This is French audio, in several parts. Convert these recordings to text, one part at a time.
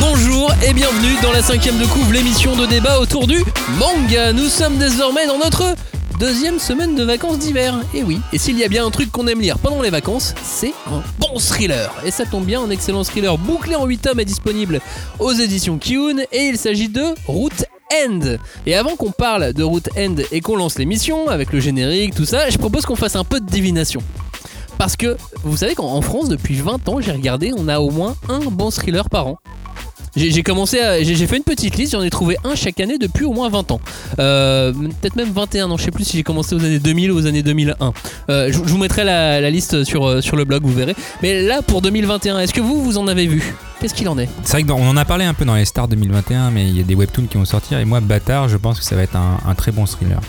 bonjour et bienvenue dans la cinquième de couvre, l'émission de débat autour du manga. Nous sommes désormais dans notre deuxième semaine de vacances d'hiver. Et oui, et s'il y a bien un truc qu'on aime lire pendant les vacances, c'est un bon thriller. Et ça tombe bien, un excellent thriller bouclé en 8 tomes est disponible aux éditions Kiun et il s'agit de Route End. Et avant qu'on parle de Route End et qu'on lance l'émission avec le générique, tout ça, je propose qu'on fasse un peu de divination. Parce que vous savez qu'en en France, depuis 20 ans, j'ai regardé, on a au moins un bon thriller par an. J'ai commencé. J'ai fait une petite liste, j'en ai trouvé un chaque année depuis au moins 20 ans. Euh, Peut-être même 21 ans, je sais plus si j'ai commencé aux années 2000 ou aux années 2001. Euh, je, je vous mettrai la, liste sur, euh, sur le blog, vous verrez. Mais là, pour 2021, est-ce que vous, vous en avez vu? Qu'est-ce qu'il en est? C'est vrai qu'on en a parlé un peu dans les stars 2021, mais il y a des webtoons qui vont sortir. Et moi, Bâtard, je pense que ça va être un très bon thriller.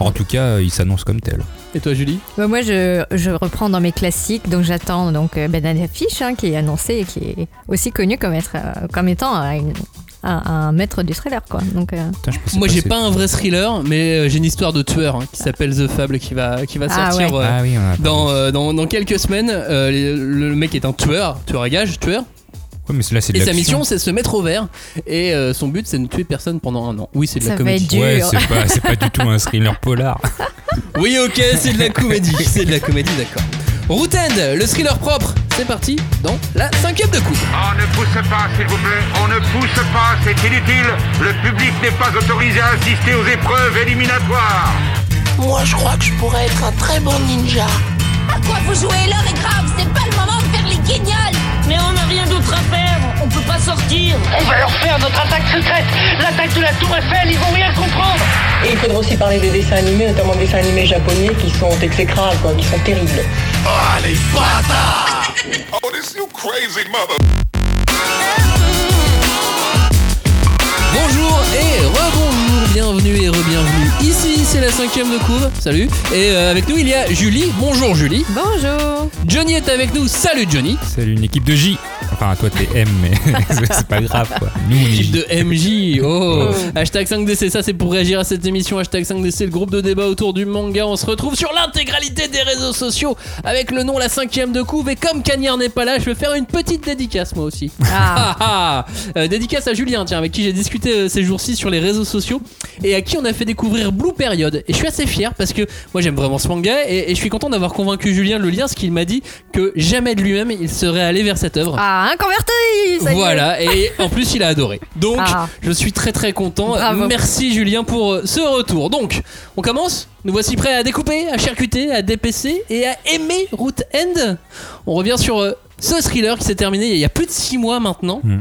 En tout cas, euh, il s'annonce comme tel. Et toi, Julie Bah, moi, je, je reprends dans mes classiques, donc j'attends donc euh, Banana Fish, hein, qui est annoncé et qui est aussi connu comme, être, euh, comme étant euh, une- un, un maître du thriller, quoi. Donc, euh, Putain, Moi, j'ai pas un vrai thriller, mais euh, j'ai une histoire de tueur hein, qui s'appelle The Fable qui va, qui va Ah sortir. ouais. euh, Ah oui, Dans, euh, dans, dans quelques semaines, euh, le le mec est un tueur, tueur à gage, tueur, Ouais, mais là, c'est de et sa mission c'est de se mettre au vert, et euh, son but c'est de ne tuer personne pendant un an. Oui, c'est de la Ça va comédie. être dur. Ouais, c'est pas, c'est pas du tout un thriller polar. Oui, ok, c'est de la comédie, c'est de la comédie, d'accord. Route End, le thriller propre, c'est parti dans la cinquième de coup. On ne pousse pas, s'il vous plaît. On ne pousse pas, c'est inutile. Le public n'est pas autorisé à assister aux épreuves éliminatoires. Moi, je crois que je pourrais être un très bon ninja. À quoi vous jouez? L'heure est grave, c'est pas le moment de faire les guignols Mais on n'a rien d'autre à faire, on peut pas sortir. On va leur faire notre attaque secrète. L'attaque de la Tour Eiffel, ils vont rien comprendre. Et il faudra aussi parler des dessins animés, notamment des dessins animés japonais qui sont exécrables, quoi, qui sont terribles. Bonjour et rebonjour, bienvenue et re-bienvenue. Ici, c'est la cinquième de couve, salut. Et euh, avec nous, il y a Julie. Bonjour Julie. bonjour Johnny est avec nous, salut Johnny. Salut, une équipe de J. Enfin, toi, t'es M, mais c'est pas grave, quoi. Nous, on est de MJ. Oh. Hashtag 5DC, ça c'est pour réagir à cette émission. Hashtag 5DC, le groupe de débat autour du manga. On se retrouve sur l'intégralité des réseaux sociaux avec le nom La cinquième de couve. Et comme Cagnard n'est pas là, je vais faire une petite dédicace moi aussi. Ah, Ah, ah. Euh, dédicace à Julien, tiens, avec qui j'ai discuté euh, ces jours-ci sur les réseaux sociaux et à qui on a fait découvrir Blue Period. Et je suis assez fier parce que moi j'aime vraiment ce manga et, et je suis content d'avoir convaincu Julien le lien, ce qu'il m'a dit que jamais de lui-même il serait allé vers cette œuvre. ah un converti ça y est. Voilà, et en plus il a adoré. Donc Ah. je suis très très content. Bravo. Merci Julien pour euh, ce retour. Donc on commence Nous voici prêts à découper, à charcuter, à dépecer et à aimer Route End. On revient sur euh, ce thriller qui s'est terminé il y a plus de 6 mois maintenant. Mm.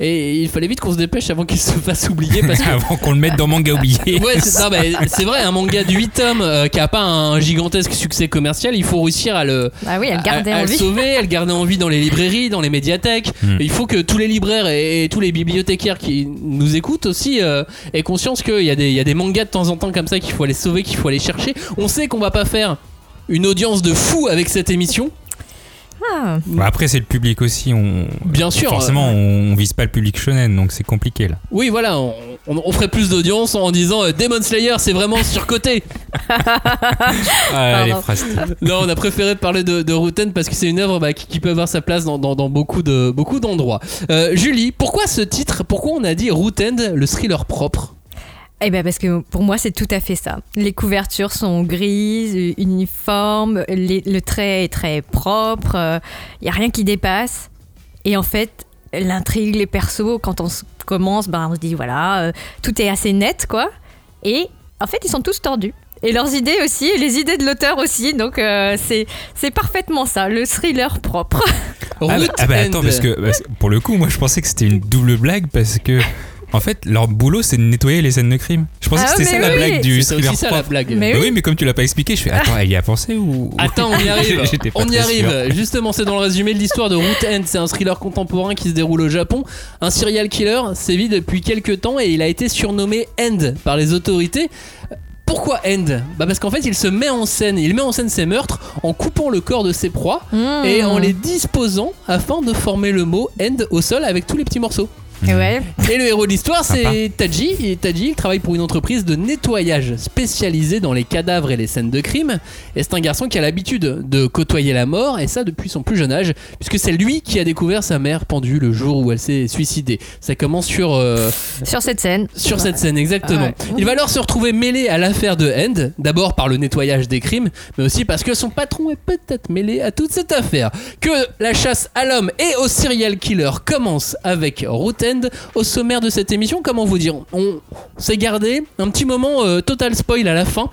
Et il fallait vite qu'on se dépêche avant qu'il se fasse oublier parce que Avant qu'on le mette dans manga oublié. Ouais, c'est c'est vrai, un manga de 8 tomes euh, qui a pas un gigantesque succès commercial, il faut réussir à le, Ah oui, elle gardait à, à le sauver, à le garder en vie dans les librairies, dans les médiathèques. Hmm. Il faut que tous les libraires et, et tous les bibliothécaires qui nous écoutent aussi euh, aient conscience qu'il y, a des- il y a des mangas de temps en temps comme ça qu'il faut aller sauver, qu'il faut aller chercher. On sait qu'on va pas faire une audience de fou avec cette émission. Ah, Bah, après, c'est le public aussi. On... Bien sûr. Forcément, on, on vise pas le public shonen, donc c'est compliqué là. Oui, voilà, on, on- on ferait plus d'audience en disant euh, Demon Slayer, c'est vraiment surcoté. Ah, les Pardon. phrases. Non, on a préféré parler de, de Routen parce que c'est une œuvre bah, qui, qui peut avoir sa place dans, dans- dans beaucoup de beaucoup d'endroits. Euh, Julie, pourquoi ce titre Pourquoi on a dit Routen, le thriller propre? Eh ben parce que pour moi c'est tout à fait ça. Les couvertures sont grises, euh, uniformes, les- le trait est très propre, il y a rien qui dépasse. Et en fait, l'intrigue, les persos, quand on commence, ben on se dit voilà, euh, tout est assez net quoi. Et en fait ils sont tous tordus. Et leurs idées aussi, et les idées de l'auteur aussi. Donc euh, c'est c'est parfaitement ça, le thriller propre. Ah, bah, ah bah, attends, parce que bah, pour le coup, moi je pensais que c'était une double blague parce que en fait, leur boulot c'est de nettoyer les scènes de crime. Je pensais Ah, que c'était ça la oui. blague du C'est thriller aussi ça la propre. blague. Mais Bah oui. oui, mais comme tu l'as pas expliqué, je fais attends, elle y a pensé ou Attends, on y arrive. On y arrive. sûr. Justement, c'est dans le résumé de l'histoire de Root End. C'est un thriller contemporain qui se déroule au Japon. Un serial killer sévit depuis quelques temps et il a été surnommé End par les autorités. Pourquoi End? Bah Parce qu'en fait, il se met en scène. Il met en scène ses meurtres en coupant le corps de ses proies Mmh. et en les disposant afin de former le mot End au sol avec tous les petits morceaux. Et ouais. Et le héros de l'histoire, c'est Taji. Et Taji, il travaille pour une entreprise de nettoyage spécialisée dans les cadavres et les scènes de crime. Et c'est un garçon qui a l'habitude de côtoyer la mort, et ça depuis son plus jeune âge, puisque c'est lui qui a découvert sa mère pendue le jour où elle s'est suicidée. Ça commence sur, euh, Sur cette scène. sur cette scène, exactement. Ouais. Il va alors se retrouver mêlé à l'affaire de End, d'abord par le nettoyage des crimes, mais aussi parce que son patron est peut-être mêlé à toute cette affaire. Que la chasse à l'homme et au serial killer commence avec Root End. Au sommaire de cette émission, comment vous dire On s'est gardé un petit moment euh, total spoil à la fin.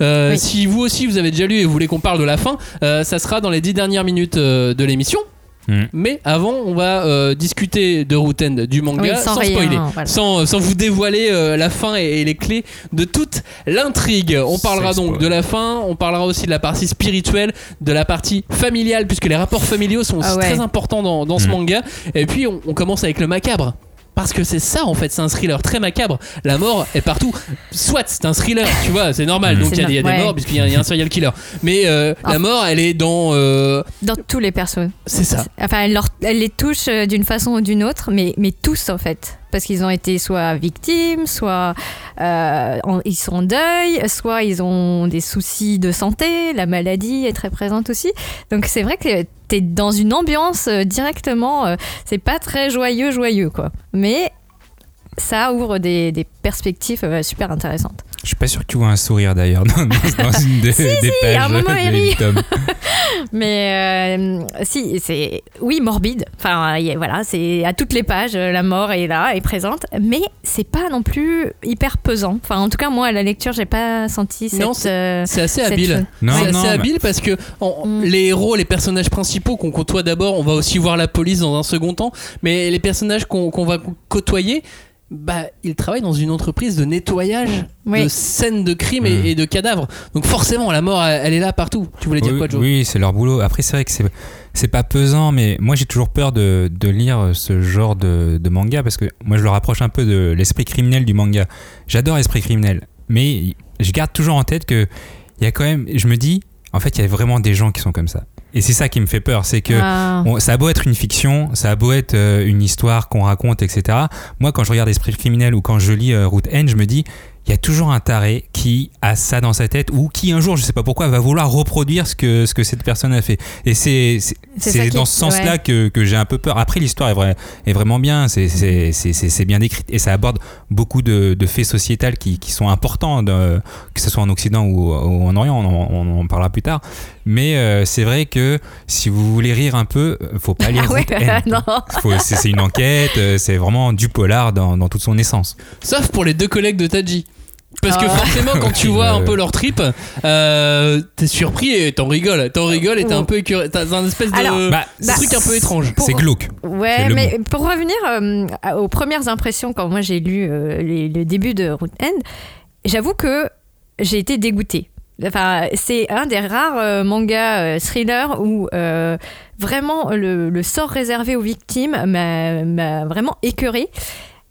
Euh, Oui. Si vous aussi vous avez déjà lu et vous voulez qu'on parle de la fin, euh, ça sera dans les dix dernières minutes de l'émission. Mm. Mais avant, on va euh, discuter de Root End, du manga, Oui, sans sans, rien, spoiler, voilà. sans, sans vous dévoiler euh, la fin et, et les clés de toute l'intrigue. On parlera donc de la fin, on parlera aussi de la partie spirituelle, de la partie familiale, puisque les rapports familiaux sont aussi Ah ouais. très importants dans, dans ce Mm. manga. Et puis, on, on commence avec le macabre. Parce que c'est ça en fait, c'est un thriller très macabre. La mort est partout. Soit c'est un thriller, tu vois, c'est normal. Mm. Donc il y a, y des morts puisqu'il y, y a un serial killer. Mais euh, la mort, elle est dans. euh, Dans tous les persos. c'est ça. Enfin, elle, leur- elle les touche euh, d'une façon ou d'une autre, mais, mais tous en fait. Parce qu'ils ont été soit victimes, soit euh, ils sont en deuil, soit ils ont des soucis de santé, la maladie est très présente aussi. Donc c'est vrai que t'es dans une ambiance euh, directement, euh, c'est pas très joyeux, joyeux quoi. Mais ça ouvre des, des perspectives euh, super intéressantes. Je suis pas sûr que tu vois un sourire d'ailleurs dans, une des, des pages. un moment, de. Mais euh, si, c'est oui morbide. Enfin, y voilà, c'est à toutes les pages, euh, la mort est là, est présente. Mais c'est pas non plus hyper pesant. Enfin, en tout cas, moi à la lecture, j'ai pas senti cette. Non, c'est- euh, assez habile. Non, c'est assez mais- habile parce que Mm. les héros, les personnages principaux qu'on côtoie d'abord, on va aussi voir la police dans un second temps, mais les personnages qu'on qu'on va côtoyer, bah, ils travaillent dans une entreprise de nettoyage Oui. de scènes de crimes Mm. et, et de cadavres. Donc forcément, la mort, elle, elle est là partout. Tu voulais dire oui, quoi, Joe? oui, c'est leur boulot. Après, c'est vrai que c'est c'est pas pesant, mais moi j'ai toujours peur de, de lire ce genre de, de manga parce que moi je le rapproche un peu de l'esprit criminel du manga. J'adore l'esprit criminel, mais je garde toujours en tête que il y a quand même, je me dis, en fait, il y a vraiment des gens qui sont comme ça. Et c'est ça qui me fait peur, c'est que Ah. Ça a beau être une fiction, ça a beau être euh, une histoire qu'on raconte, etc. Moi, quand je regarde Esprit criminel ou quand je lis euh, Route N, je me dis, il y a toujours un taré qui a ça dans sa tête ou qui un jour, je sais pas pourquoi, va vouloir reproduire ce que, ce que cette personne a fait. Et c'est c'est- dans ce sens-là ouais. que, que j'ai un peu peur. Après, l'histoire est, vrai, est vraiment bien, c'est- c'est c'est- c'est- c'est bien décrit et ça aborde beaucoup de, de faits sociétals qui, qui sont importants, de- que ce soit en Occident ou, ou en Orient, on en, on en parlera plus tard. Mais euh, c'est vrai que si vous voulez rire un peu, faut pas lire Ah ouais, C'est une enquête, euh, c'est vraiment du polar dans, dans toute son essence. Sauf pour les deux collègues de Taji. Parce que Ah. forcément, quand tu vois un peu ouais. leur trip, euh, t'es surpris et t'en rigoles. T'en rigoles et t'es un peu écœuré. T'as un espèce de, Alors, Bah, truc un peu étrange. C'est glauque. Ouais, mais pour revenir euh, aux premières impressions quand moi j'ai lu euh, les- le début de Root End, j'avoue que j'ai été dégoûtée. Enfin, c'est un des rares euh, mangas euh, thrillers où euh, vraiment le, le sort réservé aux victimes m'a m'a vraiment écœurée.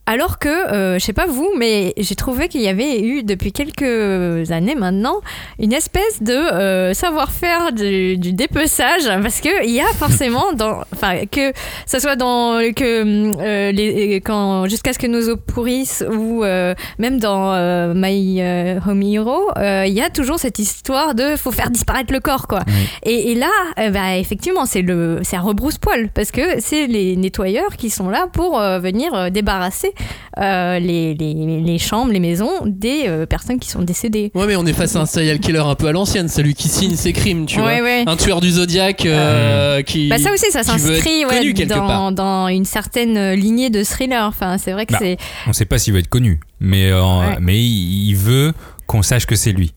Alors que, euh, je sais pas vous, mais j'ai trouvé qu'il y avait eu depuis quelques années maintenant une espèce de euh, savoir-faire du, du dépeçage, parce que il y a forcément dans, enfin que ça soit dans que euh, les quand jusqu'à ce que nos os pourrissent ou euh, même dans euh, My euh, Home Hero, euh, il y a toujours cette histoire de faut faire disparaître le corps quoi. Oui. Et, et là, euh, bah, effectivement, c'est le c'est un rebrousse-poil parce que c'est les nettoyeurs qui sont là pour euh, venir euh, débarrasser euh, les, les, les chambres, les maisons des euh, personnes qui sont décédées. Ouais, mais on est face à un serial killer un peu à l'ancienne, celui qui signe ses crimes, tu Ouais, vois. ouais. Un tueur du zodiaque euh, qui. Bah ça aussi, ça veut s'inscrit ouais, connu quelque part. dans, dans une certaine lignée de thriller. Enfin, c'est vrai que Bah, c'est On sait pas s'il va être connu, mais, euh, Ouais. mais il il veut qu'on sache que c'est lui.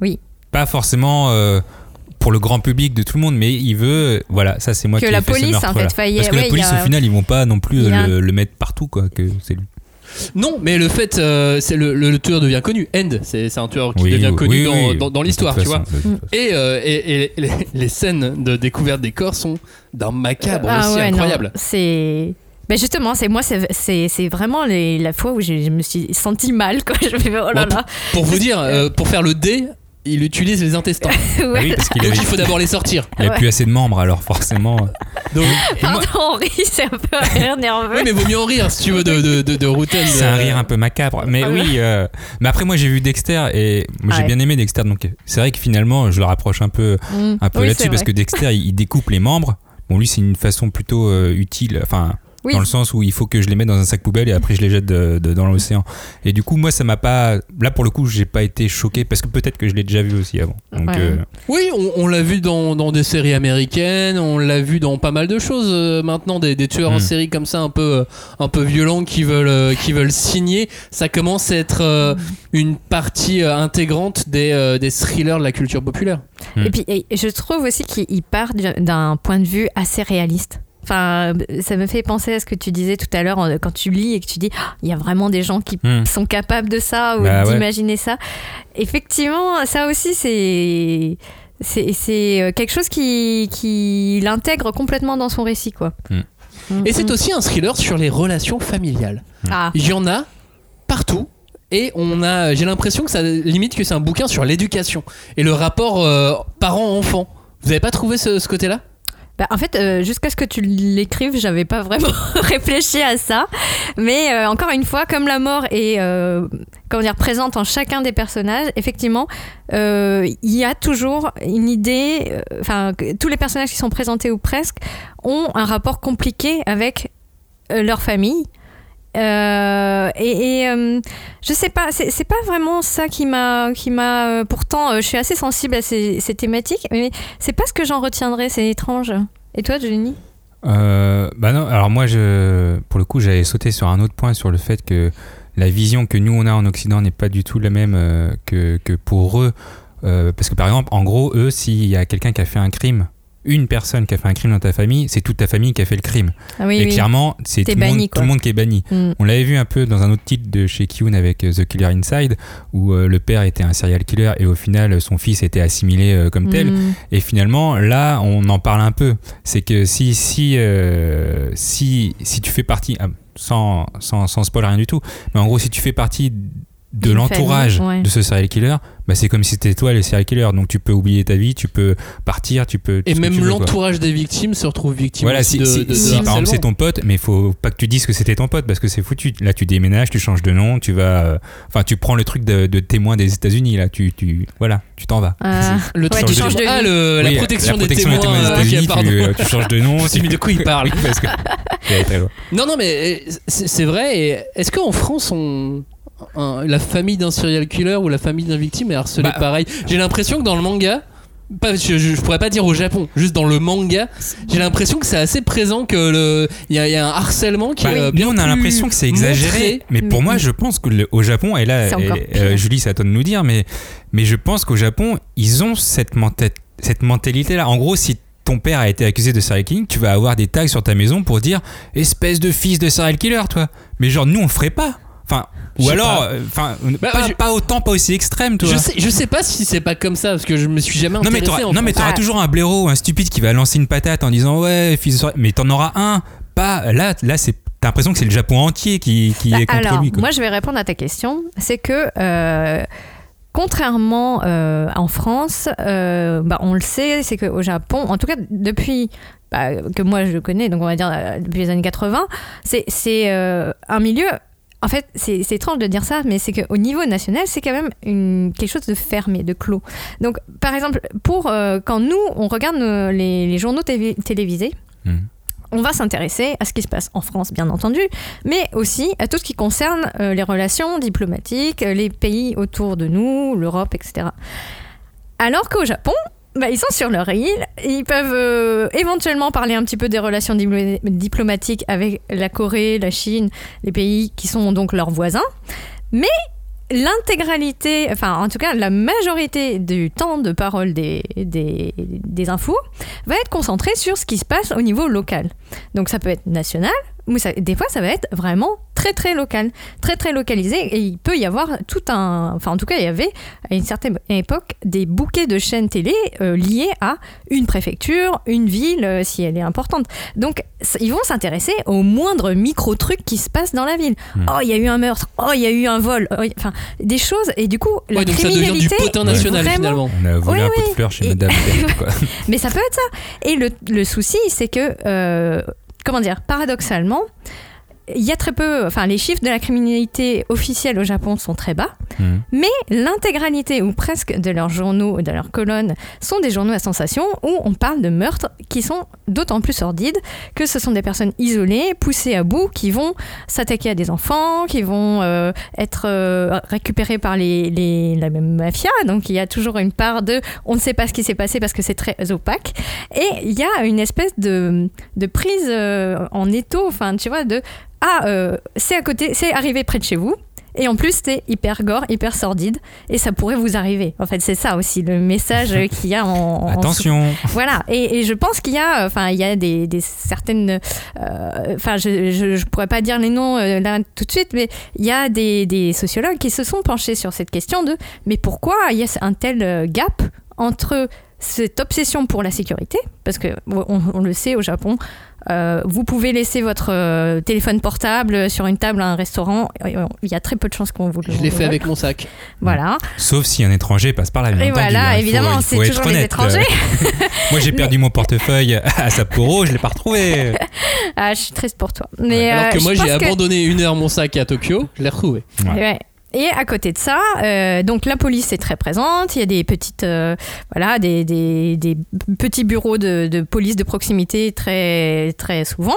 Oui. Pas forcément euh, pour le grand public de tout le monde, mais il veut, voilà, ça c'est moi Que qui ai la fait ce police, meurtre, en fait, voilà. faille- Parce que ouais, la police, a- au final, ils vont pas non plus euh, a- le, le mettre partout, quoi, que c'est lui. Non, mais le fait, euh, c'est le, le- le tueur devient connu. End, c'est un tueur qui Oui, devient oui, connu oui, dans, oui. dans- dans De l'histoire, tu vois. façon. Et, euh, et- et les, les scènes de découverte des corps sont d'un macabre Ah aussi ouais, incroyable. C'est. Ben justement, c'est moi, c'est- vraiment les- la fois où je me suis senti mal. Quoi. Je me oh là là. Pour vous dire, euh, pour faire le dé, il utilise les intestins. Ah oui, parce qu'il Donc avait, il faut d'abord les sortir. il a Ouais. plus assez de membres, alors forcément. Donc, Pardon, Henri, c'est un peu un rire nerveux. oui, mais vaut mieux en rire si tu veux de, de, de, de Routen. C'est un rire un peu macabre. Mais Ah oui, euh, mais après, moi, j'ai vu Dexter et moi, j'ai Ouais. bien aimé Dexter. Donc, c'est vrai que finalement, je le rapproche un peu, Mm. un peu Oui, là-dessus parce vrai. que Dexter, il, il découpe les membres. Bon, lui, c'est une façon plutôt euh, utile. Enfin. Oui. Dans le sens où il faut que je les mette dans un sac poubelle et après je les jette de- de- dans l'océan. Et du coup, moi, ça m'a pas. Là, pour le coup, j'ai pas été choqué parce que peut-être que je l'ai déjà vu aussi avant. Donc, Ouais. euh, Oui, on, on l'a vu dans, dans des séries américaines, on l'a vu dans pas mal de choses euh, maintenant, des, des tueurs en Mm. série comme ça, un peu, euh, un peu violents qui veulent, qui veulent signer. Ça commence à être euh, une partie euh, intégrante des, euh, des thrillers de la culture populaire. Et puis, et je trouve aussi qu'il part du- d'un point de vue assez réaliste. Enfin, ça me fait penser à ce que tu disais tout à l'heure euh, quand tu lis et que tu dis Ah, il y a vraiment des gens qui Hmm. sont capables de ça ou Bah ouais. d'imaginer ça. Effectivement, ça aussi, c'est. Euh, quelque chose qui, qui l'intègre complètement dans son récit, quoi. Hmm. Mm, Et c'est mm. aussi un thriller sur les relations familiales. Ah, Il y en a partout. Et on a, j'ai l'impression que ça limite que c'est un bouquin sur l'éducation et le rapport euh, parent-enfant. Vous avez pas trouvé ce, ce côté-là? Bah, en fait, euh, jusqu'à ce que tu l'écrives, j'avais pas vraiment réfléchi à ça. Mais euh, encore une fois, comme la mort est euh, comment dire, présente en chacun des personnages, effectivement, il y a toujours une idée. Enfin, tous les personnages qui sont présentés ou presque ont un rapport compliqué avec leur famille. Euh, et et, euh, je sais pas, c'est pas vraiment ça qui m'a, qui m'a. euh, pourtant, euh, je suis assez sensible à ces, thématiques, mais c'est pas ce que j'en retiendrai. C'est étrange. Et toi, Euh, bah non, alors moi, je, pour le coup, j'avais sauté sur un autre point sur le fait que la vision que nous on a en Occident n'est pas du tout la même que, que pour eux. Parce que par exemple, en gros, eux, s'il y a quelqu'un qui a fait un crime, une personne qui a fait un crime dans ta famille, c'est toute ta famille qui a fait le crime. Ah oui, et oui. clairement, c'est tout, le monde- banni, tout quoi. le monde qui est banni. Mm. On l'avait vu un peu dans un autre titre de chez Kyun avec euh, The Killer Inside, où euh, le père était un serial killer et au final, son fils était assimilé euh, comme tel. Mm. Et finalement, là, on en parle un peu. C'est que si, si, euh, si, si tu fais partie, ah, sans, sans, sans spoil rien du tout, mais en gros, si tu fais partie de l'entourage ouais. de ce serial killer, bah, c'est comme si c'était toi le serial killer. Donc tu peux oublier ta vie, tu peux partir, tu peux. Et même l'entourage des victimes se retrouve victime Voilà, aussi si, de, si- de- de si, par exemple c'est ton pote, mais il faut pas que tu dises que c'était ton pote parce que c'est foutu. Là, tu déménages, tu changes de nom, tu vas. euh, Enfin, tu prends le truc de, de témoin des États-Unis, là, tu, tu, voilà, tu t'en vas. Ah. Le Ouais, truc tu changes de ah, la protection, la protection des des témoins. témoins des pardon. tu, euh, tu changes de nom. Dit, de quoi il parle parce que. Non, non, mais euh, c'est vrai. et Est-ce qu'en France, on, un- la famille d'un serial killer ou la famille d'un victime est harcelée Bah, pareil J'ai l'impression que dans le manga, pas, je, je- je pourrais pas dire au Japon, juste dans le manga, j'ai l'impression que c'est assez présent que le, il y, a- il y a un harcèlement qui Bah, est euh, bien on a l'impression que c'est exagéré, montré. mais pour moi, je pense que le- au Japon, et là, et, euh, Julie, toi de nous dire, mais, mais je pense qu'au Japon, ils ont cette, menta- cette mentalité-là. En gros, si ton père a été accusé de serial killing, tu vas avoir des tags sur ta maison pour dire espèce de fils de serial killer, toi. Mais genre, nous, on le ferait pas. Enfin, ou alors, pas. euh, enfin, Bah, pas, je- pas autant, pas aussi extrême, toi. Je sais, je sais pas si c'est pas comme ça parce que je me suis jamais intéressé. non, mais t'auras Ah. toujours un blaireau, un stupide qui va lancer une patate en disant ouais fils de soirée. mais t'en auras un. Pas là là c'est t'as l'impression que c'est le Japon entier qui, qui Bah, est contre alors, lui. quoi. moi, je vais répondre à ta question. C'est que, euh, contrairement euh, en France, euh, bah, on le sait, c'est qu'au Japon, en tout cas depuis bah, que moi je connais, donc on va dire euh, depuis les années 80, c'est c'est, euh, un milieu. En fait, c'est étrange de dire ça, mais c'est qu'au niveau national, c'est quand même une, quelque chose de fermé, de clos. Donc, par exemple, pour euh, quand nous, on regarde nos- les, les journaux télévisés, Mhm. on va s'intéresser à ce qui se passe en France, bien entendu, mais aussi à tout ce qui concerne euh, les relations diplomatiques, euh, les pays autour de nous, l'Europe, etc. Alors qu'au Japon, bah, ils sont sur leur île, ils peuvent euh, éventuellement parler un petit peu des relations diplo- diplomatiques avec la Corée, la Chine, les pays qui sont donc leurs voisins, mais l'intégralité, enfin en tout cas la majorité du temps de parole des infos va être concentrée sur ce qui se passe au niveau local. Donc ça peut être national, mais ça- des fois ça va être vraiment très très local, très très localisé. Et il peut y avoir tout un. Enfin, en tout cas, il y avait à une certaine époque des bouquets de chaînes télé euh, liés à une préfecture, une ville, euh, si elle est importante. Donc, ils vont s'intéresser aux moindres micro-trucs qui se passent dans la ville. Hmm. Oh, il y a eu un meurtre. Oh, il y a eu un vol. Oh, Enfin, des choses. Et du coup, la Ouais, donc ça devient du criminalité. potin national vraiment- finalement. On a volé Oui, un pot de fleurs chez Et- Madame quoi. Mais ça peut être ça. Et le, le souci, c'est que, euh, comment dire, paradoxalement, il y a très peu, enfin, les chiffres de la criminalité officielle au Japon sont très bas, Mhm. mais l'intégralité ou presque de leurs journaux, de leurs colonnes, sont des journaux à sensation où on parle de meurtres qui sont d'autant plus sordides que ce sont des personnes isolées, poussées à bout, qui vont s'attaquer à des enfants, qui vont euh, être euh, récupérés par les, les- la même mafia. Donc il y a toujours une part de on ne sait pas ce qui s'est passé parce que c'est très opaque. Et il y a une espèce de, de prise euh, en étau, enfin tu vois, de ah, euh, c'est à côté, c'est arrivé près de chez vous. Et en plus, c'est hyper gore, hyper sordide. Et ça pourrait vous arriver. En fait, c'est ça aussi le message qu'il y a en. Attention. voilà, et, et je pense qu'il y a, enfin, il y a des, des certaines, euh, enfin, je, je, je pourrais pas dire les noms euh, là tout de suite, mais il y a des, des sociologues qui se sont penchés sur cette question de, mais pourquoi il y a un tel gap entre cette obsession pour la sécurité, parce que on, on le sait au Japon, euh, vous pouvez laisser votre euh, téléphone portable sur une table à un restaurant, euh, il y a très peu de chances qu'on vous le Je l'ai fait avec mon sac. Voilà. Sauf si un étranger passe par là. bien Et entendu, voilà, hein. Évidemment, c'est toujours les honnête. étrangers. Moi, j'ai perdu mon portefeuille à Sapporo, je l'ai pas retrouvé. Ah, je suis triste pour toi. Mais, Alors euh, que je moi j'ai que- abandonné une heure mon sac à Tokyo, je l'ai retrouvé. Ouais. Ouais. Et à côté de ça, euh, donc la police est très présente. Il y a des petites, euh, voilà, des, des, petits bureaux de, de police de proximité très très souvent.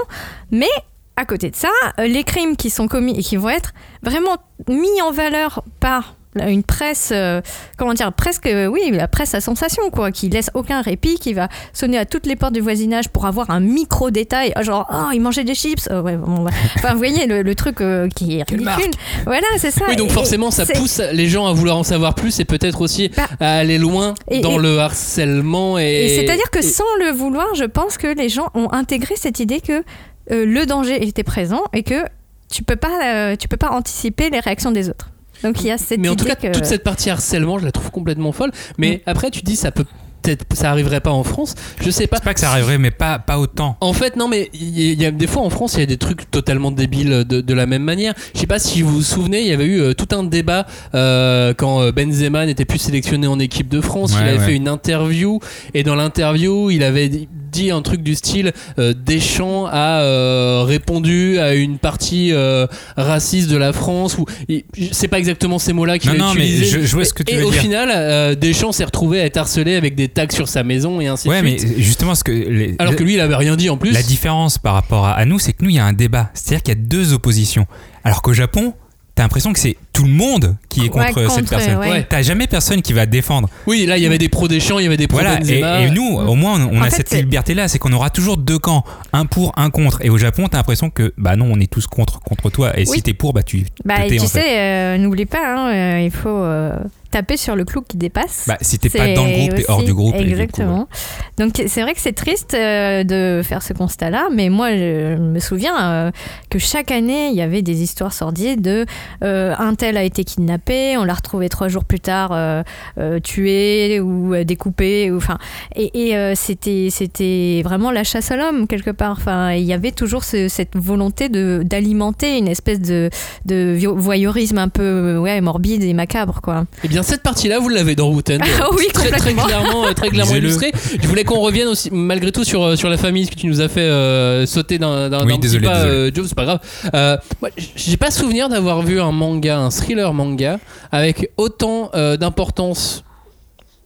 Mais à côté de ça, euh, les crimes qui sont commis et qui vont être vraiment mis en valeur par une presse, euh, comment dire, presque, euh, oui, la presse à sensation, quoi, qui laisse aucun répit, qui va sonner à toutes les portes du voisinage pour avoir un micro détail, genre, oh, il mangeait des chips, Euh, ouais, bon, bah. enfin, vous voyez le, le truc euh, qui est ridicule. Voilà, c'est ça. Oui, donc Et- forcément, ça pousse les gens à vouloir en savoir plus et peut-être aussi Bah, à aller loin et- dans et- le harcèlement. Et, c'est-à-dire que sans le vouloir, je pense que les gens ont intégré cette idée que euh, le danger était présent et que tu peux pas, euh, tu peux pas anticiper les réactions des autres. Donc il y a cette Mais en tout cas, que- toute cette partie harcèlement, je la trouve complètement folle. Mais Mm. après, tu dis, ça peut peut-être, ça arriverait pas en France. Je sais pas. C'est pas que ça arriverait, mais pas, pas autant. En fait, non, mais il y, a des fois en France, il y a des trucs totalement débiles de, de la même manière. Je sais pas si vous vous souvenez, il y avait eu euh, tout un débat euh, quand euh, Benzema n'était plus sélectionné en équipe de France. il avait ouais. fait une interview et dans l'interview, il avait dit- un truc du style euh, Deschamps a euh, répondu à une partie euh, raciste de la France ou c'est pas exactement ces mots-là qu'il a mais utilisés. je- je vois ce que tu et veux au dire. final, Deschamps s'est retrouvé à être harcelé avec des tags sur sa maison et ainsi Ouais, de mais suite. justement, ce que les- Alors que lui, il avait rien dit en plus. La différence par rapport à, à nous, c'est que nous, il y a un débat. C'est-à-dire qu'il y a deux oppositions. Alors qu'au Japon, t'as l'impression que c'est tout le monde qui est contre, Ouais, cette personne. ouais. T'as jamais personne qui va défendre. Oui, là, il y avait des pros Deschamps, il y avait des pros Voilà. Et, et nous, au moins, on a fait, cette liberté-là, c'est qu'on aura toujours deux camps, un pour, un contre. Et au Japon, t'as l'impression que, bah non, on est tous contre, contre toi. Et Oui. si t'es pour, bah tu. Bah, tu en sais, euh, n'oublie pas, hein, euh, il faut euh, taper sur le clou qui dépasse. Bah, si t'es pas dans le groupe, t'es hors du groupe. et du coup, Exactement. Donc c'est vrai que c'est triste euh, de faire ce constat-là, mais moi je me souviens euh, que chaque année il y avait des histoires sordides de euh, un tel a été kidnappé, on l'a retrouvé trois jours plus tard euh, euh, tué ou euh, découpé, ou enfin et, et, euh, c'était c'était vraiment la chasse à l'homme quelque part. Enfin il y avait toujours ce- cette volonté de d'alimenter une espèce de voyeurisme un peu ouais morbide et macabre quoi. Eh bien, cette partie-là, vous l'avez dans Routen. Ah oui, très, clairement, très clairement illustré. Je voulais qu'on revienne aussi, malgré tout, sur, sur la famille, ce que tu nous as fait euh, sauter d'un d'un- Oui, d'un petit désolé, pas, désolé. euh, Joe, c'est pas grave. Euh, moi, j'ai pas souvenir d'avoir vu un manga, un thriller manga, avec autant euh, d'importance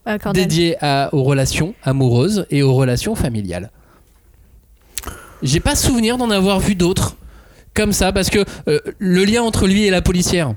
Cordan. dédiée à- aux relations amoureuses et aux relations familiales. J'ai pas souvenir d'en avoir vu d'autres comme ça, parce que euh, le lien entre lui et la policière,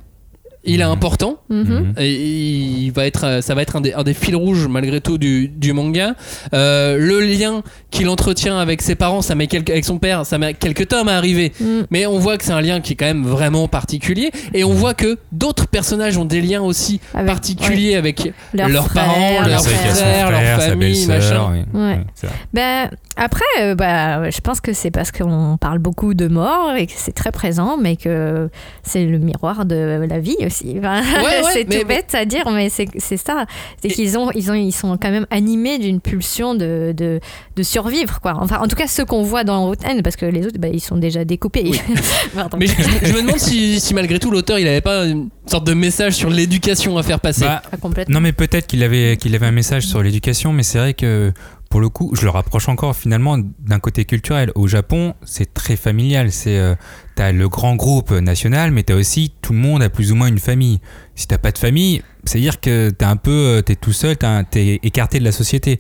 il est Mhm. important. Mhm. Et il va être, ça va être un des, un des fils rouges malgré tout du, du manga. Euh, le lien qu'il entretient avec ses parents, ça met quelques, avec son père, ça met quelques tomes à arriver. Mm. Mais on voit que c'est un lien qui est quand même vraiment particulier. Et on voit que d'autres personnages ont des liens aussi Avec- particuliers avec Leurs leurs frères, parents, leurs frères, leur frère, sa famille, machin. oui. Ouais. Ouais. Ben, après, euh, bah, je pense que c'est parce qu'on parle beaucoup de mort et que c'est très présent, mais que c'est le miroir de la vie aussi. Enfin, Ouais, ouais, c'est tout bête à dire, mais c'est c'est ça. C'est qu'ils ont, ils ont, ils sont quand même animés d'une pulsion de, de, de survivre, quoi. Enfin, en tout cas, ceux qu'on voit dans Rotten, parce que les autres, bah, ils sont déjà découpés. Oui. Mais je, me demande si, si malgré tout l'auteur il avait pas une sorte de message sur l'éducation à faire passer. Bah, complètement. Non, mais peut-être qu'il avait, qu'il avait un message sur l'éducation, mais c'est vrai que pour le coup, je le rapproche encore finalement d'un côté culturel. Au Japon, c'est très familial. C'est, euh, t'as le grand groupe national, mais t'as aussi tout le monde a plus ou moins une famille. Si t'as pas de famille, c'est-à-dire que t'es un peu, euh, t'es tout seul, t'es écarté de la société.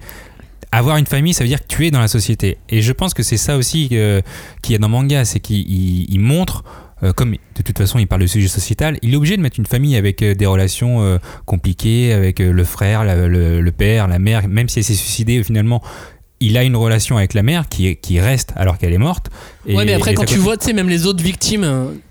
Avoir une famille, ça veut dire que tu es dans la société. Et je pense que c'est ça aussi euh, qu'il y a dans manga, c'est qu'il il- il montre, euh, comme de toute façon il parle de sujet sociétal, il est obligé de mettre une famille avec euh, des relations euh, compliquées, avec le frère, la- le, le père, la mère, même si elle s'est suicidée finalement. Il a une relation avec la mère qui, qui reste alors qu'elle est morte. Et- ouais, mais après, quand tu vois, tu sais, même les autres victimes,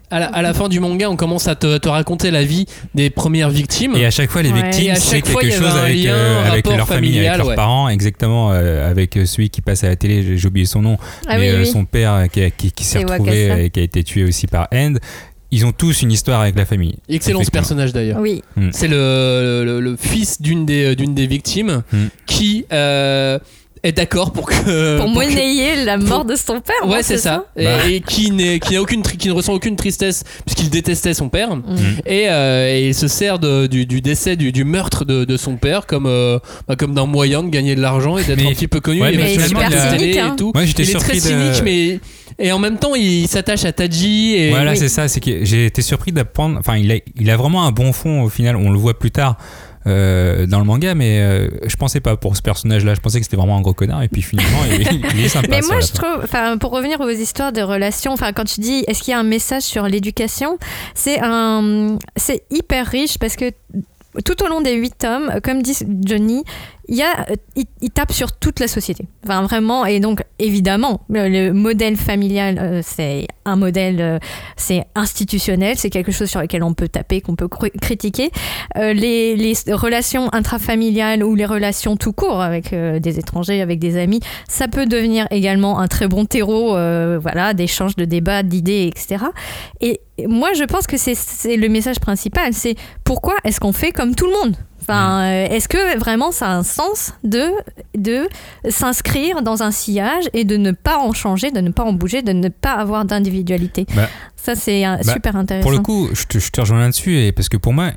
à la, à la fin du manga, on commence à te, te raconter la vie des premières victimes. Et à chaque fois, les Ouais. Victimes, à c'est chaque fois, quelque il y avait chose avec, lien, euh, avec leur famille, avec leurs ouais. parents, exactement, euh, avec euh, celui qui passe à la télé, j'ai oublié son nom, Ah mais oui, euh, oui. son père qui, a- qui, qui s'est retrouvé Wakasa. et qui a été tué aussi par End. Ils ont tous une histoire avec la famille. Excellent ce personnage d'ailleurs. Oui. C'est le, le, le fils d'une des, d'une des victimes Hmm. qui euh, est d'accord pour que. Pour que- monnayer la mort de son père. Ouais, c'est ça. Et, Bah. et qui, n'est, qui, n'a aucune, qui ne ressent aucune tristesse puisqu'il détestait son père. Mm. Et, euh, et il se sert de- du, du décès, du, du meurtre de, de son père comme, euh, bah, comme d'un moyen de gagner de l'argent et d'être un petit peu connu. ouais, il mais il la télé hein. et tout. Moi, j'étais il est très de- cynique, mais. Et en même temps, il s'attache à Taji. Et, Voilà, oui. c'est ça. C'est que j'ai été surpris d'apprendre. Enfin, il a, il a vraiment un bon fond au final. On le voit plus tard euh, dans le manga, mais euh, je pensais pas pour ce personnage-là. Je pensais que c'était vraiment un gros connard, et puis finalement, il, il est sympa. Mais moi, je trouve, enfin, pour revenir aux histoires de relations, enfin, quand tu dis, est-ce qu'il y a un message sur l'éducation, c'est un, c'est hyper riche parce que tout au long des huit tomes, comme dit Johnny, a, il, tape sur toute la société. Vraiment, et donc, évidemment, le, le modèle familial, euh, c'est un modèle, euh, c'est institutionnel, c'est quelque chose sur lequel on peut taper, qu'on peut critiquer. Euh, les, les relations intrafamiliales ou les relations tout court avec euh, des étrangers, avec des amis, ça peut devenir également un très bon terreau, euh, voilà, d'échanges, de débats, d'idées, etc. Et moi, je pense que c'est le message principal, c'est pourquoi est-ce qu'on fait comme tout le monde? Enfin, euh, est-ce que vraiment ça a un sens de, de s'inscrire dans un sillage et de ne pas en changer, de ne pas en bouger, de ne pas avoir d'individualité? Bah, Ça, c'est euh, bah, super intéressant. Pour le coup, je te, je te rejoins là-dessus, et parce que pour moi,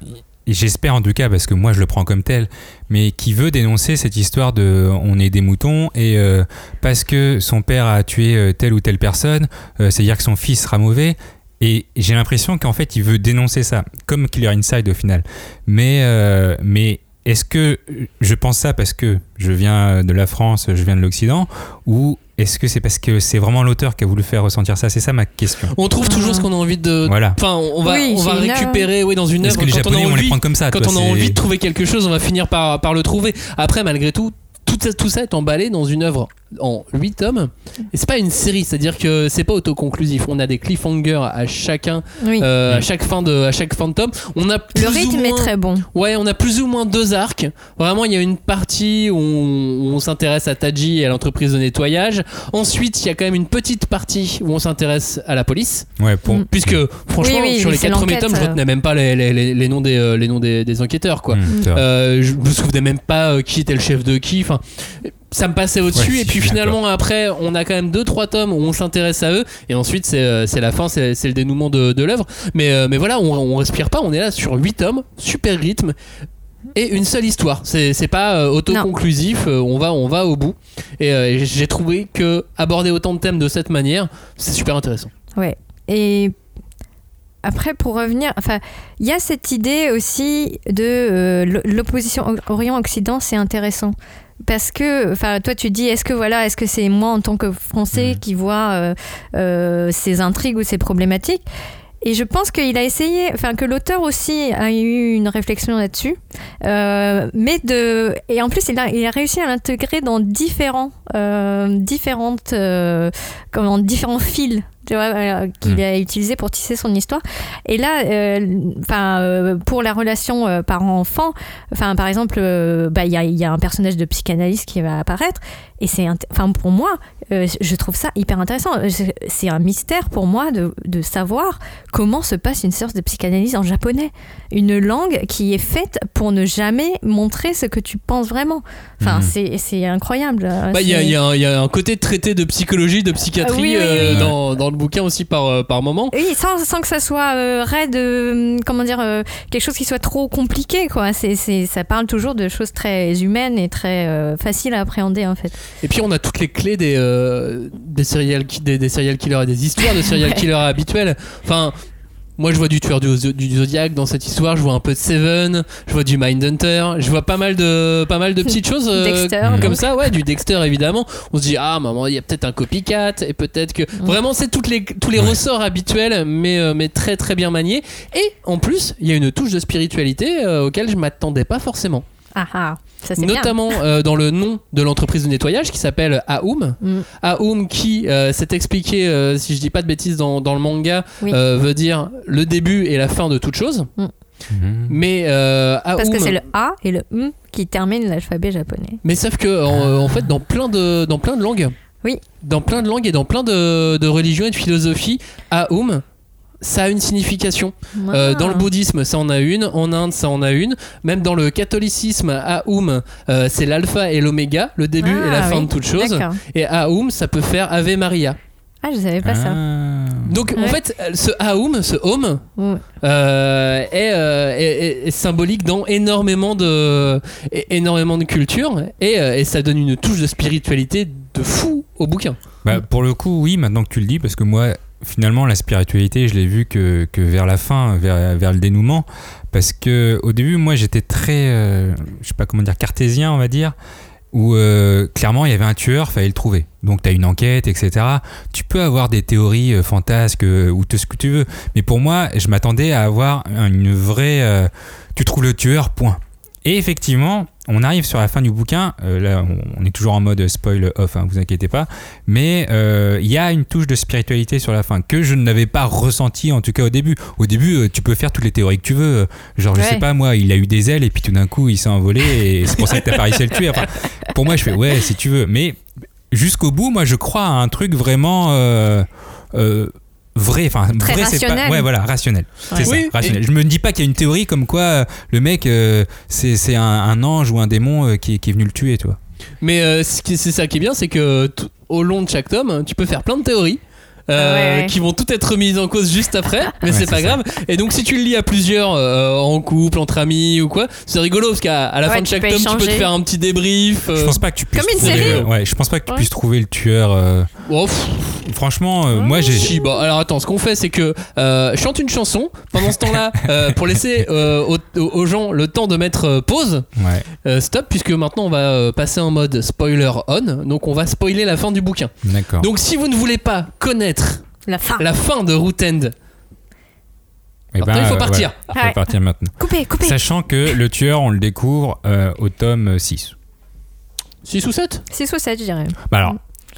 et j'espère en tout cas, parce que moi je le prends comme tel, mais qui veut dénoncer cette histoire de on est des moutons, et euh, parce que son père a tué telle ou telle personne, euh, c'est-à-dire que son fils sera mauvais. Et j'ai l'impression qu'en fait, il veut dénoncer ça, comme Killer Inside au final. Mais, euh, mais est-ce que je pense ça parce que je viens de la France, je viens de l'Occident, ou est-ce que c'est parce que c'est vraiment l'auteur qui a voulu faire ressentir ça? C'est ça ma question. On trouve toujours ce qu'on a envie de. Voilà. Enfin, on va, Oui, on va récupérer oui, dans une Est-ce œuvre. que les quand on a Japonais vont les envie- prendre comme ça Quand toi, on a envie de trouver quelque chose, on va finir par, par le trouver. Après, malgré tout, tout ça, tout ça est emballé dans une œuvre en 8 tomes. Et c'est pas une série, c'est-à-dire que c'est pas autoconclusif. On a des cliffhangers à chacun, Oui. euh, à chaque fin de, à chaque fin de tome. On a plus le ou rythme est moins- très bon. Ouais, on a plus ou moins deux arcs. Vraiment, il y a une partie où on, où on s'intéresse à Taji et à l'entreprise de nettoyage. Ensuite, il y a quand même une petite partie où on s'intéresse à la police. Ouais, pour, Mm. Puisque, franchement, Oui, oui, sur les quatre premiers tomes, je euh. retenais même pas les, les- les- les noms, des, euh, les noms des, des enquêteurs, quoi. Mm. Euh, je me souvenais même pas qui était le chef de qui. Enfin, ça me passait au-dessus. Ouais, et puis finalement, après, on a quand même deux trois tomes où on s'intéresse à eux. Et ensuite, c'est euh, c'est la fin, c'est c'est le dénouement de, de l'œuvre. Mais, euh, mais voilà, on, on respire pas. On est là sur huit tomes, super rythme. Et une seule histoire, c'est c'est pas euh, autoconclusif, euh, on va on va au bout. Et euh, j'ai trouvé que aborder autant de thèmes de cette manière, c'est super intéressant. Ouais. Et après, pour revenir, enfin, il y a cette idée aussi de euh, l'opposition Orient-Occident, c'est intéressant. Parce que, enfin, toi, tu dis, est-ce que voilà, est-ce que c'est moi en tant que Français Mhm. qui vois euh, euh, ces intrigues ou ces problématiques? Et je pense qu'il a essayé, enfin que l'auteur aussi a eu une réflexion là-dessus, euh, mais de et en plus il a, il a réussi à l'intégrer dans différents, différentes, comment, différents fils. Tu vois, euh, qu'il Mm. a utilisé pour tisser son histoire. Et là, euh, enfin, euh, pour la relation parent-enfant, enfin, par exemple, bah, il y, a, il y a un personnage de psychanalyste qui va apparaître, et c'est, enfin, pour moi, je trouve ça hyper intéressant. C'est- un mystère pour moi de, de savoir comment se passe une séance de psychanalyse en japonais. Une langue qui est faite pour ne jamais montrer ce que tu penses vraiment. Enfin, Mhm. c'est, incroyable. Bah, Il y, a- y un- il y a un côté traité de psychologie, de psychiatrie oui, oui, oui. Dans, dans le bouquin aussi par, euh, par moment. Oui, sans, sans que ça soit euh, raide, euh, comment dire, euh, quelque chose qui soit trop compliqué, quoi. C'est, c'est, ça parle toujours de choses très humaines et très faciles à appréhender, en fait. Et puis on a toutes les clés des, des, serial, des, des serial killers et des histoires de serial killers habituels. Enfin, moi je vois du tueur du, Zo- du Zodiac dans cette histoire, je vois un peu de Seven, je vois du Mindhunter, je vois pas mal de, pas mal de petites choses euh, Dexter, comme donc. ça, ouais, du Dexter évidemment. On se dit, ah maman, il y a peut-être un copycat et peut-être que. Vraiment, c'est toutes les, tous les Ouais. ressorts habituels, mais, euh, mais très très bien maniés. Et en plus, il y a une touche de spiritualité euh, auquel je m'attendais pas forcément. Ah ah, ça c'est bien. Notamment euh, dans le nom de l'entreprise de nettoyage qui s'appelle Aoum. Mm. Aoum qui euh, s'est expliqué, euh, si je dis pas de bêtises dans, dans le manga, Oui. euh, veut dire le début et la fin de toute chose. Mhm. Mais euh, Aoum. Parce que c'est le A et le M qui terminent l'alphabet japonais. Mais sauf que en, en fait dans plein de dans plein de langues. Oui. Dans plein de langues et dans plein de, de religions et de philosophies, Aoum ça a une signification. Euh, dans le bouddhisme, ça en a une. En Inde, ça en a une. Même dans le catholicisme, Aoum, euh, c'est l'alpha et l'oméga, le début et la Ah, fin oui. de toute chose. Et Aoum, ça peut faire Ave Maria. Ah, je savais pas ça. Ah. Donc en fait, ce Aoum, ce Home, Ouais. euh, est, euh, est- est- est symbolique dans énormément de, énormément de cultures et, et ça donne une touche de spiritualité de fou au bouquin. Bah, pour le coup, oui, maintenant que tu le dis, parce que moi, finalement, la spiritualité, je l'ai vu que, vers la fin, vers, le dénouement. Parce que au début, moi, j'étais très, euh, je sais pas comment dire, cartésien, on va dire, où euh, clairement, il y avait un tueur, fallait le trouver. Donc, tu as une enquête, etc. Tu peux avoir des théories euh, fantasques euh, ou tout ce que tu veux. Mais pour moi, je m'attendais à avoir une vraie. tu trouves le tueur, point. Et effectivement, on arrive sur la fin du bouquin. euh, là, on, est toujours en mode spoil off, hein, vous inquiétez pas. Mais euh, il y a une touche de spiritualité sur la fin que je n'avais pas ressenti en tout cas au début. Au début, euh, tu peux faire toutes les théories que tu veux. Genre, je Ouais. sais pas, moi, il a eu des ailes et puis tout d'un coup, il s'est envolé et c'est pour ça que t'as pas réussi à le tuer. Enfin, pour moi, je fais ouais, si tu veux. Mais jusqu'au bout, moi, je crois à un truc vraiment. euh, vrai enfin Très vrai c'est pas rationnel. ouais voilà rationnel Ouais. c'est ça rationnel je me dis pas qu'il y a une théorie comme quoi euh, le mec euh, c'est c'est un, un ange ou un démon euh, qui, qui est venu le tuer toi Mais euh, ce qui- c'est ça qui est bien, c'est que au long de chaque tome, tu peux faire plein de théories. Euh, ouais, ouais. qui vont toutes être mises en cause juste après, mais Ouais, c'est pas ça. grave. Et donc, si tu le lis à plusieurs, euh, en couple, entre amis ou quoi, c'est rigolo parce qu'à à la Ouais, fin de chaque tome, tu peux te faire un petit débrief. euh, je pense pas que tu puisses Comme une trouver, série. ouais je pense pas que tu puisses trouver le tueur euh, oh, franchement euh, moi j'ai Si, bon, alors attends, ce qu'on fait, c'est que euh, chante une chanson pendant ce temps-là euh, pour laisser euh, aux, aux gens le temps de mettre euh, pause, ouais euh, stop, puisque maintenant on va euh, passer en mode spoiler on, donc on va spoiler la fin du bouquin. d'accord Donc si vous ne voulez pas connaître La fin. la fin de Root End, Eh alors, il faut euh, partir. voilà. faut Ouais. partir maintenant sachant que le tueur on le découvre euh, au tome 6 6 ou 7 6 ou 7, je dirais. bah alors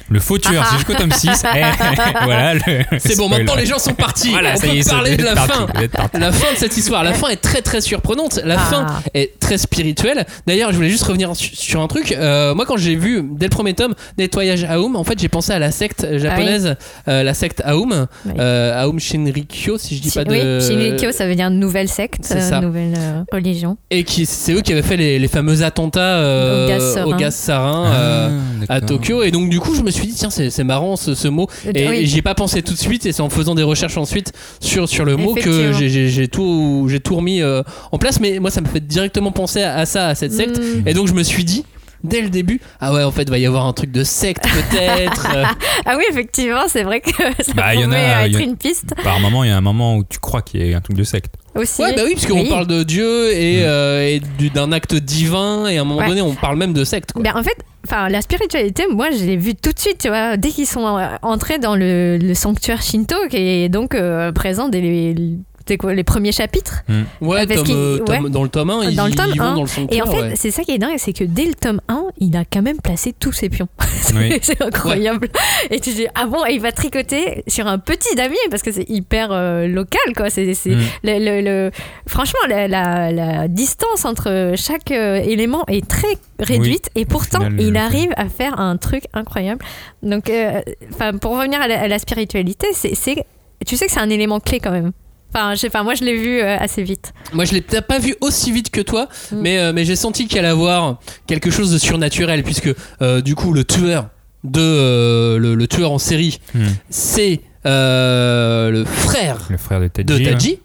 le faux tueur Ah. c'est jusqu'au tome 6 Eh, voilà C'est bon, maintenant les gens sont partis. voilà on ça peut y est parler de la fin. La fin de cette histoire, la fin est très très surprenante. La Ah. fin est très spirituelle. D'ailleurs, je voulais juste revenir su- sur un truc. Euh, moi, quand j'ai vu dès le premier tome Nettoyage Aum, en fait, j'ai pensé à la secte japonaise, euh, la secte Aum, Oui. euh, Aum Shinrikyo, si je dis pas de. Oui, Shinrikyo, ça veut dire nouvelle secte, C'est euh, nouvelle euh, religion. Et qui, c'est eux qui avaient fait les, les fameux attentats euh, Au gaz sarin. au gaz sarin. euh, Ah, à. Tokyo et donc du coup je me suis dit tiens c'est c'est marrant ce, ce mot et, Euh, oui. et j'y ai pas pensé tout de suite et c'est en faisant des recherches ensuite sur, sur le mot que j'ai- tout j'ai tout remis euh, en place mais moi ça me fait directement penser à, à ça à cette secte Mm. et donc je me suis dit dès le début, ah ouais, en fait, va y avoir un truc de secte peut-être. Ah oui, effectivement, c'est vrai que ça Bah, il y en a- il être y a- une piste Par moment, il y a un moment où tu crois qu'il y a un truc de secte. aussi. Ouais, bah oui, parce qu'on Oui. parle de Dieu et, Mm. euh, et d'un acte divin, et à un moment Ouais. donné, on parle même de secte. Quoi. Ben, en fait, enfin, la spiritualité, moi, je l'ai vu tout de suite, tu vois, dès qu'ils sont euh, entrés dans le, le sanctuaire Shinto, qui est donc euh, présent dès les, dès quoi, les premiers chapitres. Ouais, parce tome, euh, tome- ouais. dans le tome 1, ils, Dans le tome ils vont 1. dans le Et en fait, ouais. c'est ça qui est dingue, c'est que dès le tome 1, il a quand même placé tous ses pions. Oui. c'est incroyable. Et tu dis, ah bon, et il va tricoter sur un petit damier, parce que c'est hyper euh, local, quoi. C'est, c'est- Mm. le, le- le- Franchement, la, la- la distance entre chaque euh, élément est très réduite, et pourtant, final, il arrive à faire un truc incroyable. Donc, euh, enfin, pour revenir à la, à la spiritualité, c'est, c'est- tu sais que c'est un élément clé quand même. Enfin, je sais pas, moi je l'ai vu euh, assez vite. Moi, je l'ai peut-être pas vu aussi vite que toi, Mm. mais, euh, mais j'ai senti qu'il allait avoir quelque chose de surnaturel, puisque euh, du coup, le tueur de euh, le, le tueur en série, Hmm. c'est euh, le frère Le frère de Tadji. de. Tadji.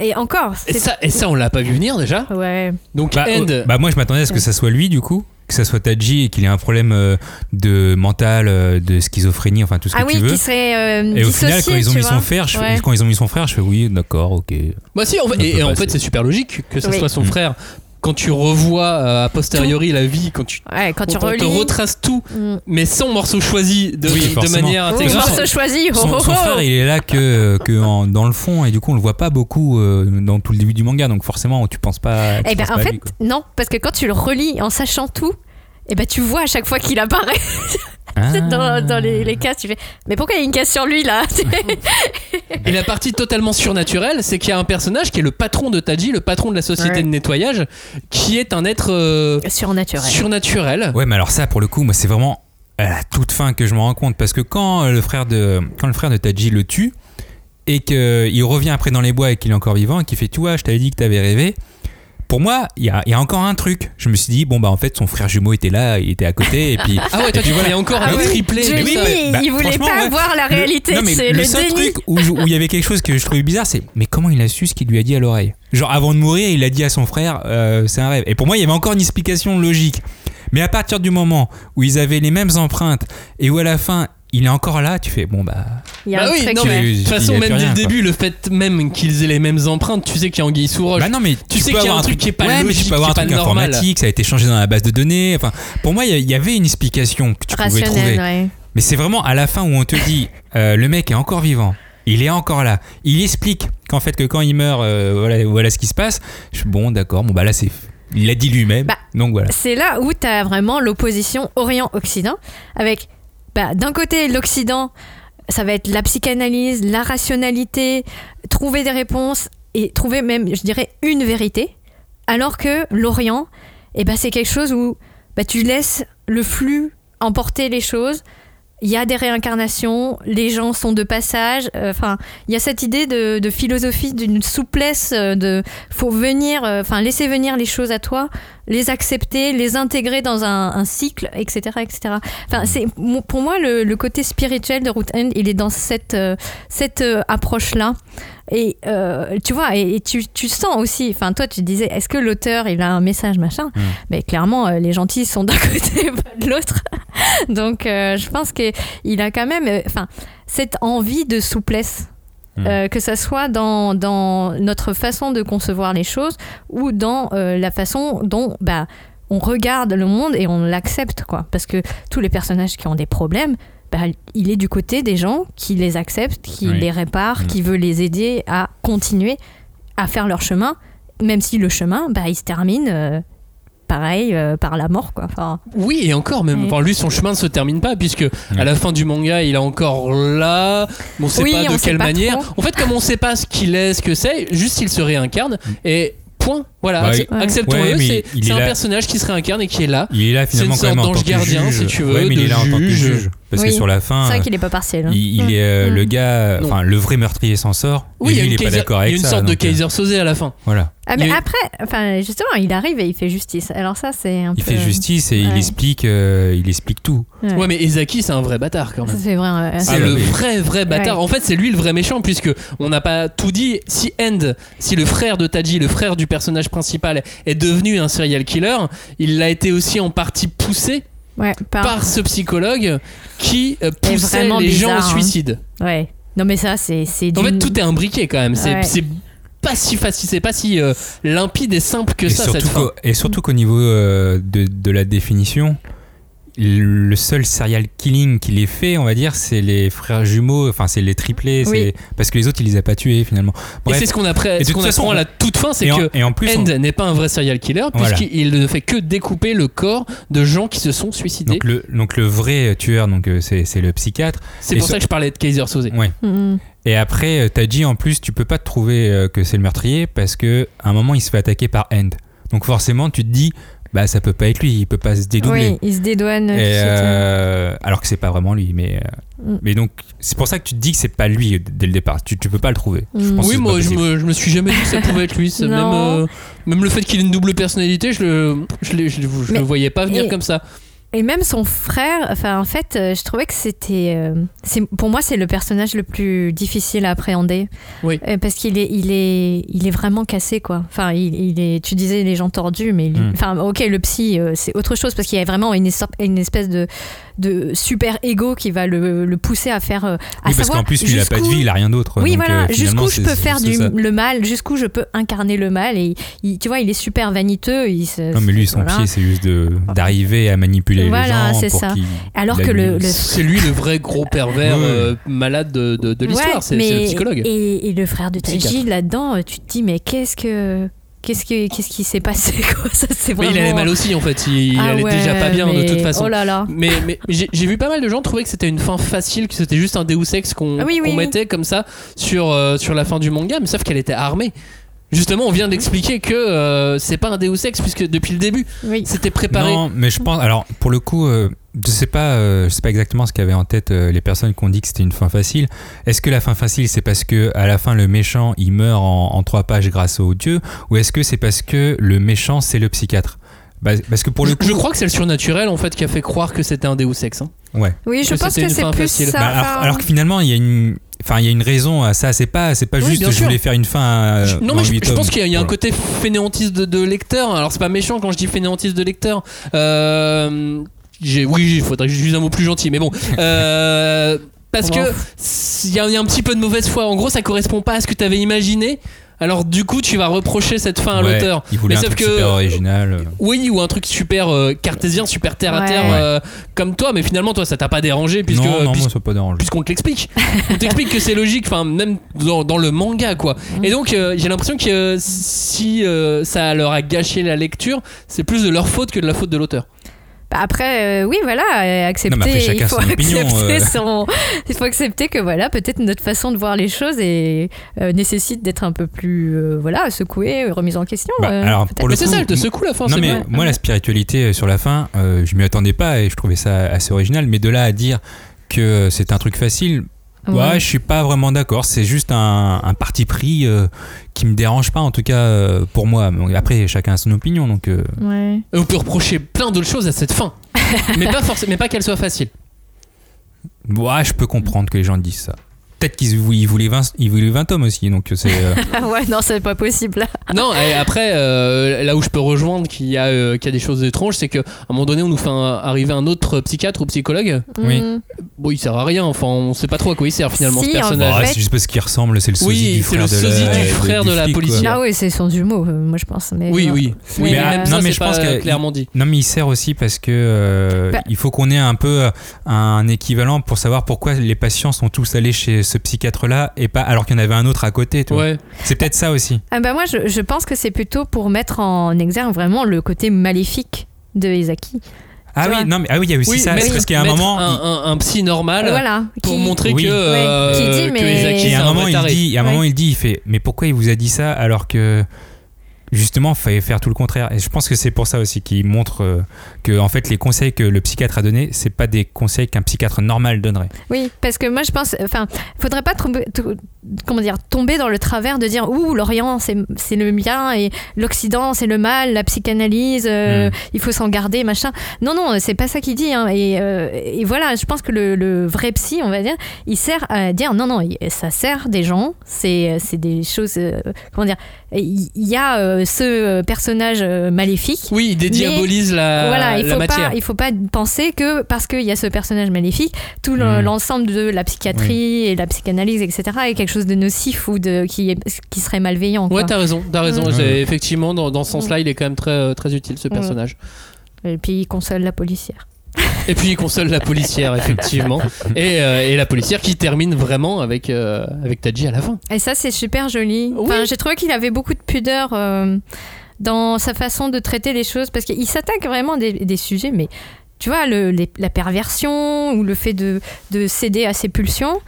Et encore, Et c'est- ça, et ça, on l'a pas vu venir déjà. Ouais. Donc, Bah, End. euh, bah, moi je m'attendais à ce que ça soit lui du coup, que ça soit Tadji et qu'il ait un problème euh, de mental, euh, de schizophrénie, enfin tout ce Ah que oui, tu veux. qui serait euh, Et au final, quand ils ont mis vois. son frère, je Ouais. quand ils ont mis son frère, je fais oui, d'accord, ok. Bah si, en fait, et, en fait, c'est super logique que ce Oui. soit son Mm. frère. Quand tu revois euh, a posteriori la vie, quand tu Ouais, quand tu on te- relis. te retrace tout, Mm. mais sans morceau choisi de, Oui, de manière Oh, intégrale. morceau choisi. oh, Son, oh, son oh. frère, il est là que, que en- dans le fond, et du coup, on le voit pas beaucoup euh, dans tout le début du manga, donc forcément, tu penses pas. tu Eh ben, penses en fait, lui, non, parce que quand tu le relis en sachant tout, eh ben, tu vois à chaque fois qu'il apparaît Ah. dans, dans les, les cases. Tu fais, mais pourquoi il y a une case sur lui là Et la partie totalement surnaturelle, c'est qu'il y a un personnage qui est le patron de Taji, le patron de la société Ouais. de nettoyage, qui est un être euh, Surnaturel. surnaturel. Ouais, mais alors ça, pour le coup, moi, c'est vraiment à la toute fin que je me rends compte, parce que quand euh, le frère de, quand le frère de Tadji le tue et qu'il revient après dans les bois et qu'il est encore vivant et qu'il fait, tu vois, je t'avais dit que t'avais rêvé. Pour moi, il y a, il y a encore un truc. Je me suis dit, bon, bah en fait, son frère jumeau était là, il était à côté, et puis. Ah ouais, toi tu vois, il y a encore Ah un triplé. Mais oui, ça- oui, Bah, il voulait pas ouais. voir la Le- réalité. non, mais c'est le, le, seul déni. truc où il y avait quelque chose que je trouvais bizarre, c'est mais comment il a su ce qu'il lui a dit à l'oreille? Genre avant de mourir, il a dit à son frère, euh, c'est un rêve. Et pour moi, il y avait encore une explication logique. Mais à partir du moment où ils avaient les mêmes empreintes et où à la fin il est encore là, tu fais bon bah. Il y a Bah un oui, non, mais de toute façon, même dès le quoi. début, le fait même qu'ils aient les mêmes empreintes, tu sais qu'il y a Anguille sous roche. Bah non mais Tu sais peux qu'il y a avoir un truc qui est pas ouais, mais logique, tu peux avoir un qui est truc pas normal. informatique, ça a été changé dans la base de données. Enfin, pour moi, il y avait une explication que tu pouvais trouver. Ouais. Mais c'est vraiment à la fin où on te dit euh, le mec est encore vivant, il est encore là. Il explique qu'en fait que quand il meurt, euh, voilà, voilà ce qui se passe. Je suis bon, d'accord. Bon bah là c'est, il l'a dit lui-même. Bah, donc voilà. C'est là où tu as vraiment l'opposition Orient-Occident, avec bah, d'un côté l'Occident, ça va être la psychanalyse, la rationalité, trouver des réponses et trouver même, je dirais, une vérité, alors que l'Orient, eh ben, c'est quelque chose où bah, tu laisses le flux emporter les choses. Il y a des réincarnations, les gens sont de passage. euh, Enfin, il y a cette idée de, de philosophie, d'une souplesse, euh, de faut venir, euh, enfin laisser venir les choses à toi, les accepter, les intégrer dans un, un cycle, etc., etc. Enfin, c'est mon- pour moi le, le côté spirituel de Root End, il est dans cette euh, cette euh, approche là. Et euh, tu vois, et, et tu, tu sens aussi, enfin toi tu disais, est-ce que l'auteur il a un message machin Mais clairement, euh, les gentils sont d'un côté, pas de l'autre. Donc euh, je pense qu'il a quand même, enfin, cette envie de souplesse. Mm. euh, que ça soit dans, dans notre façon de concevoir les choses ou dans la façon dont bah, on regarde le monde et on l'accepte quoi parce que tous les personnages qui ont des problèmes bah, il est du côté des gens qui les acceptent qui Oui. les réparent Mm. qui veut les aider à continuer à faire leur chemin même si le chemin bah, il se termine euh, pareil euh, par la mort quoi enfin, Oui, et encore même. Mm. Enfin, lui, son chemin ne se termine pas, puisque à la fin du manga, il est encore là. On sait Oui, pas de sait quelle manière. En fait, comme on sait pas ce qu'il est, ce que c'est, juste il se réincarne. Et point. Voilà, ouais. acceptons-le. Ouais, c'est il c'est est un là- personnage qui se réincarne et qui est là. Il est là C'est finalement une quand même sorte en tant d'ange que gardien, juge. si tu veux, Ouais, mais il de est là en tant que juge. juge. Parce Oui. que sur la fin, c'est vrai qu'il est pas partiel hein. il, il est euh, Mm. le gars, enfin le vrai meurtrier s'en sort. Oui, et il y lui, une, il est pas d'accord il y a avec une ça. sorte de euh, Kaiser Sosé à la fin. Voilà. Ah, mais Il y après, enfin, justement, il arrive et il fait justice. Alors ça, c'est un Il peu... fait justice et il explique, euh, il explique tout. Ouais. Ouais, mais Ezaki, c'est un vrai bâtard quand Ça, même. c'est vrai. ouais. C'est Ah, le bah vrai vrai bâtard. En fait, c'est lui le vrai méchant puisque on n'a pas tout dit. Si End, si le frère de Taji, le frère du personnage principal est devenu un serial killer, il l'a été aussi en partie poussé Ouais, par- par ce psychologue qui euh, poussait les gens au hein. suicide. Ouais. Non, mais ça, c'est. c'est En fait, tout est imbriqué quand même. C'est Ouais. pas si facile, c'est pas si euh, limpide et simple que et, ça cette fin. et surtout qu'au niveau euh, de, de la définition, le seul serial killing qu'il ait fait, on va dire, c'est les frères jumeaux, enfin c'est les triplés, Oui. parce que les autres il les a pas tués finalement. Et Bref. c'est ce qu'on apprend, Et de ce qu'on à la toute fin, c'est et que et en plus, End on- n'est pas un vrai serial killer Voilà. puisqu'il ne fait que découper le corps de gens qui se sont suicidés. donc le, donc le vrai tueur, donc euh, c'est, le psychiatre. C'est et pour ça que je parlais de Kaiser Soze. Ouais. Mhm. Et après, euh, t'as dit en plus, tu peux pas te trouver euh, que c'est le meurtrier parce que à un moment il se fait attaquer par End. Donc forcément, tu te dis, bah ça peut pas être lui, il peut pas se dédoubler. Oui, il se dédouane. Et, euh, alors que c'est pas vraiment lui, mais euh, Mm. mais donc c'est pour ça que tu te dis que c'est pas lui dès le départ. Tu, tu peux pas le trouver. Je Mm. pense Oui, moi je me, je me suis jamais dit que ça pouvait être lui. Même, euh, même le fait qu'il ait une double personnalité, je le, je, je, le- je Mais- le voyais pas venir et- comme ça. Et même son frère, enfin en fait, euh, je trouvais que c'était, euh, c'est pour moi c'est le personnage le plus difficile à appréhender. Oui. Euh, parce qu'il est, il est, il est vraiment cassé quoi. Enfin, il, il est, tu disais les gens tordus, mais lui- Mm. enfin ok le psy euh, c'est autre chose parce qu'il y a vraiment une espèce de, de super ego qui va le, le pousser à faire, euh, à Oui, parce savoir qu'en plus lui il a pas de jusqu'où- vie, il a rien d'autre. Oui, donc, voilà, euh, jusqu'où je peux faire du, le mal, jusqu'où je peux incarner le mal. Et il- tu vois, il est super vaniteux. Il se- Non mais lui son voilà. pied c'est juste de d'arriver à manipuler Voilà, les gens c'est ça. Alors que le, C'est lui le vrai gros pervers Ouais. euh, malade de, de, de l'histoire. Ouais, c'est le psychologue. Et, et le frère de Taji là-dedans, tu te dis mais qu'est-ce que qu'est-ce que qu'est-ce qui s'est passé quoi? Ça c'est Mais il allait mal aussi en fait. Il, il Ah allait ouais, déjà pas bien de toute façon. Oh là là. Mais, mais j'ai j'ai vu pas mal de gens trouver que c'était une fin facile, que c'était juste un Deus Ex qu'on Ah oui, oui, qu'on oui. mettait comme ça sur, euh, sur la fin du manga, mais sauf qu'elle était armée. Justement, on vient d'expliquer que euh, c'est pas un Deus Ex puisque depuis le début Oui. c'était préparé. Non, mais je pense. Alors, pour le coup, euh, je sais pas, euh, je sais pas exactement ce qu'avaient en tête euh, les personnes qui ont dit que c'était une fin facile. Est-ce que la fin facile, c'est parce que à la fin le méchant il meurt en, en trois pages grâce au dieu, ou est-ce que c'est parce que le méchant c'est le psychiatre? Bah, Parce que pour le je, coup, je crois que c'est le surnaturel en fait qui a fait croire que c'était un Deus Ex. hein. ouais. Oui, je que pense que une c'est fin plus facile. ça. Bah, alors, que finalement il y a une. Enfin, il y a une raison à ça. C'est pas, c'est pas Oui, juste. Je voulais faire une fin. euh, Je- non mais je, pense qu'il y a, il y a un côté fainéantiste de, de lecteur. Alors c'est pas méchant quand je dis fainéantiste de lecteur. Euh, oui, il faudrait que je dise un mot plus gentil, mais bon. Euh, parce que il y, a il y a un petit peu de mauvaise foi. En gros, ça correspond pas à ce que tu avais imaginé. Alors du coup, tu vas reprocher cette fin à Ouais, l'auteur. Il voulait Mais un sauf truc que- super original. Oui, ou un truc super euh, cartésien, super terre à terre, Ouais. euh, comme toi. Mais finalement, toi, ça t'a pas dérangé puisque non, non, puisque- moi ça pas dérangé. puisqu'on te l'explique. On t'explique que c'est logique, enfin même dans, dans le manga quoi. Et donc euh, j'ai l'impression que si euh, ça leur a gâché la lecture, c'est plus de leur faute que de la faute de l'auteur. Bah, après, euh, oui, voilà, euh, accepter. Non, mais après, chacun il faut son opinion, accepter euh. son- Il faut accepter que voilà, peut-être notre façon de voir les choses et euh, nécessite d'être un peu plus, euh, voilà, secouée, remise en question. Bah, euh, alors, peut-être. pour le Mais c'est ça, elle te secoue la fin. Non c'est mais vrai. moi la spiritualité sur la fin, euh, je m'y attendais pas et je trouvais ça assez original. Mais de là à dire que c'est un truc facile, ouais. Ouais. je suis pas vraiment d'accord. C'est juste un, un parti pris euh, qui me dérange pas en tout cas euh, pour moi. Après chacun a son opinion donc. euh, Ouais. Et on peut reprocher plein d'autres choses à cette fin, mais pas forcément, mais pas qu'elle soit facile. ouais, je peux comprendre que les gens disent ça. Peut-être qu'ils vou- ils voulaient 20, ils voulaient 20 tomes aussi donc c'est. euh, Ah ouais, non, c'est pas possible. Non, et après, euh, là où je peux rejoindre qu'il y, a, euh, qu'il y a des choses étranges, c'est qu'à un moment donné, on nous fait un- arriver un autre psychiatre ou psychologue. Oui. Mm. Bon, il sert à rien, enfin, on sait pas trop à quoi il sert finalement Si, ce en personnage. ouais, fait- c'est juste parce qu'il ressemble, c'est le sosie Oui, du c'est le frère de sosie la, du frère de la policière. Ah oui, c'est son jumeau, euh, moi je pense. Mais Oui, oui. Mais, Oui, mais euh, même non, ça, mais je pense que- clairement dit. Non, mais il sert aussi parce que euh, Bah- il faut qu'on ait un peu un équivalent pour savoir pourquoi les patients sont tous allés chez ce psychiatre-là et pas alors qu'il y en avait un autre à côté. tu vois. Ouais. C'est peut-être ça aussi. Ah bah moi, je, je pense que c'est plutôt pour mettre en exergue vraiment le côté maléfique de Ezaki. Ah oui, non, mais ah oui, il y a aussi Oui, ça. mettre- parce qu'il y a un moment. un, un- un psy normal voilà. pour qui- montrer Oui. que, euh, Qui dit, que mais- Ezaki, Et c'est à un un moment, il dit, et à un Ouais. moment, il dit, il fait, mais pourquoi il vous a dit ça alors que justement, fallait faire tout le contraire. Et je pense que c'est pour ça aussi qu'il montre euh, que en fait, les conseils que le psychiatre a donnés, c'est pas des conseils qu'un psychiatre normal donnerait. Oui, parce que moi je pense, enfin, faudrait pas trop, comment dire, tomber dans le travers de dire ouh l'Orient c'est c'est le bien et l'Occident c'est le mal, la psychanalyse, euh, Mm. il faut s'en garder machin. Non non, c'est pas ça qu'il dit. hein. Et, euh, et voilà, je pense que le, le vrai psy, on va dire, il sert à dire non non, ça sert des gens. C'est c'est des choses, euh, comment dire, il y a ce personnage maléfique. Oui, il dédiabolise la, Voilà, il la faut matière. pas, il faut pas penser que parce qu'il y a ce personnage maléfique, tout le- Mm. l'ensemble de la psychiatrie et la psychanalyse, etc., est quelque chose de nocif ou de qui, est, qui serait malveillant. quoi. Ouais, t'as raison, t'as raison. Effectivement, dans, dans ce sens-là, il est quand même très, euh, très utile ce personnage. Et puis il console la policière. Et puis il console la policière, effectivement. Et, euh, et la policière qui termine vraiment avec, euh, avec Tadji à la fin. Et ça, c'est super joli. Enfin, j'ai trouvé qu'il avait beaucoup de pudeur euh, dans sa façon de traiter les choses parce qu'il s'attaque vraiment des, des sujets, mais tu vois, le, les- la perversion ou le fait de, de céder à ses pulsions.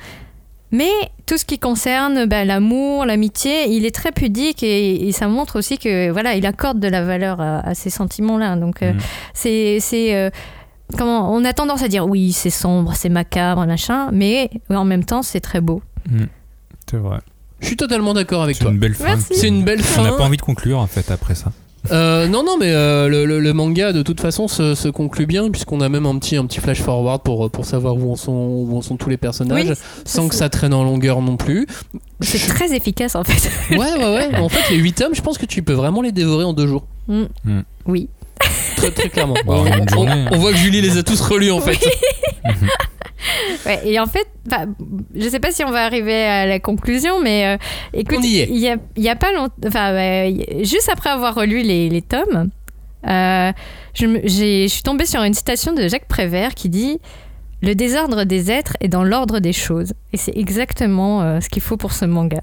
Mais tout ce qui concerne bah, l'amour, l'amitié, il est très pudique et, et ça montre aussi que voilà, il accorde de la valeur à, à ces sentiments-là. Donc euh, Mm. c'est c'est, euh, comment on a tendance à dire oui, c'est sombre, c'est macabre, machin, mais en même temps c'est très beau. Mm. C'est vrai. Je suis totalement d'accord avec C'est toi. une belle fin. C'est une belle On n'a fin. pas envie de conclure en fait après ça. Euh, non, non, mais euh, le, le- le manga de toute façon se, se conclut bien puisqu'on a même un petit, un petit flash forward pour, pour savoir où en sont, où en sont tous les personnages Oui, sans que ça traîne en longueur non plus. C'est très efficace en fait. Ouais, ouais, ouais. En fait, les 8 tomes, je pense que tu peux vraiment les dévorer en deux jours. Mm. Mm. Oui. Très, très clairement. Bah, on, journée. on voit que Julie les a tous relus en fait. Ouais, et en fait, bah, je sais pas si on va arriver à la conclusion, mais euh, écoute, y il y a, il y a pas longtemps, enfin, y- juste après avoir relu les, les tomes, euh, je, me- j'ai- je suis tombée sur une citation de Jacques Prévert qui dit Le désordre des êtres est dans l'ordre des choses. Et c'est exactement euh, ce qu'il faut pour ce manga.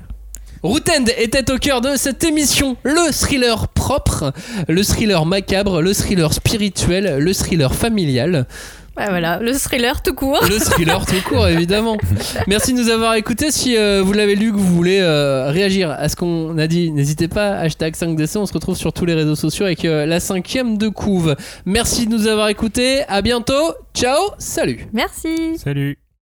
Rootend était au cœur de cette émission. Le thriller propre, le thriller macabre, le thriller spirituel, le thriller familial, Ouais, voilà, le thriller tout court. le thriller tout court évidemment. Merci de nous avoir écoutés. Si euh, vous l'avez lu, que vous voulez euh, réagir à ce qu'on a dit, n'hésitez pas. Hashtag 5DC. On se retrouve sur tous les réseaux sociaux avec euh, la cinquième de couve. Merci de nous avoir écoutés. À bientôt. Ciao. Salut. Merci. Salut.